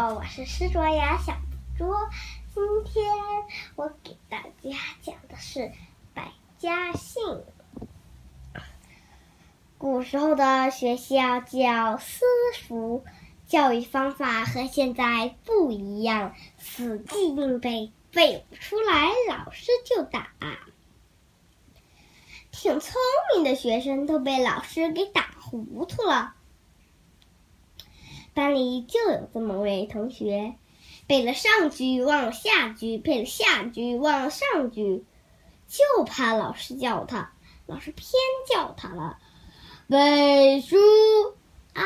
好，我是施卓雅小卓。今天我给大家讲的是《百家姓》。古时候的学校叫私塾，教育方法和现在不一样，死记硬背，背不出来老师就打。挺聪明的学生都被老师给打糊涂了。班里就有这么位同学，背了上句忘了下句，背了下句忘了上句，就怕老师叫他，老师偏叫他了。背书啊，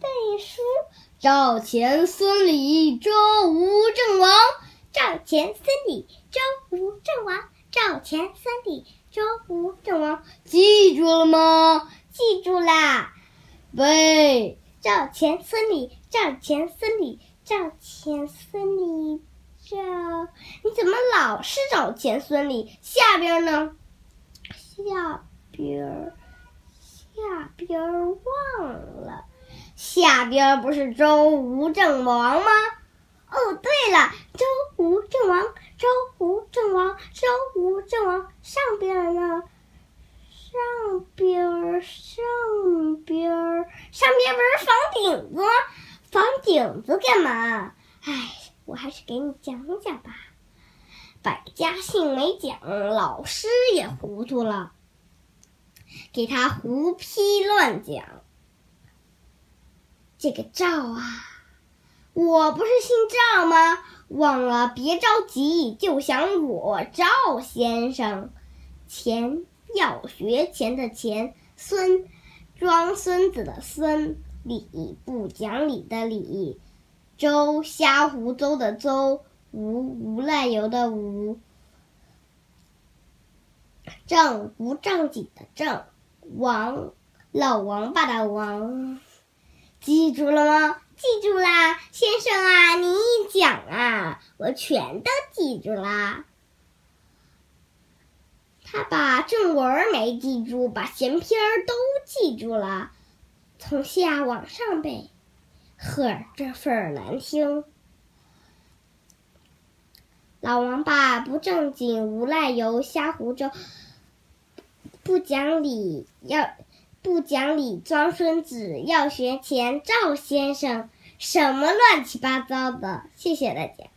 背书！赵钱孙李周吴郑王，赵钱孙李周吴郑王，赵钱孙李周吴郑王，记住了吗？记住啦，背。赵钱孙李，赵钱孙李，赵钱孙李，赵，你怎么老是赵钱孙李？下边呢？下边，下边忘了，下边不是周吴郑王吗？哦，对了，周吴郑王，周吴郑王，周吴郑王，上边呢？上边上边上边不是房顶子？房顶子干嘛？哎，我还是给你讲讲吧。百家姓没讲，老师也糊涂了，给他胡批乱讲。这个赵啊，我不是姓赵吗？忘了别着急，就想我赵先生钱。要学钱的钱，孙装孙子的孙，礼不讲理的礼，周瞎胡诌的诌，无无赖油的无，正不正经的正，王老王八的王，记住了吗？记住啦，先生啊，你一讲啊，我全都记住啦。他把正文没记住，把闲篇儿都记住了，从下往上背，呵，这份儿难听。老王八不正经，无赖油，瞎胡诌，不讲理，要不讲理，装孙子，要学钱，赵先生，什么乱七八糟的？谢谢大家。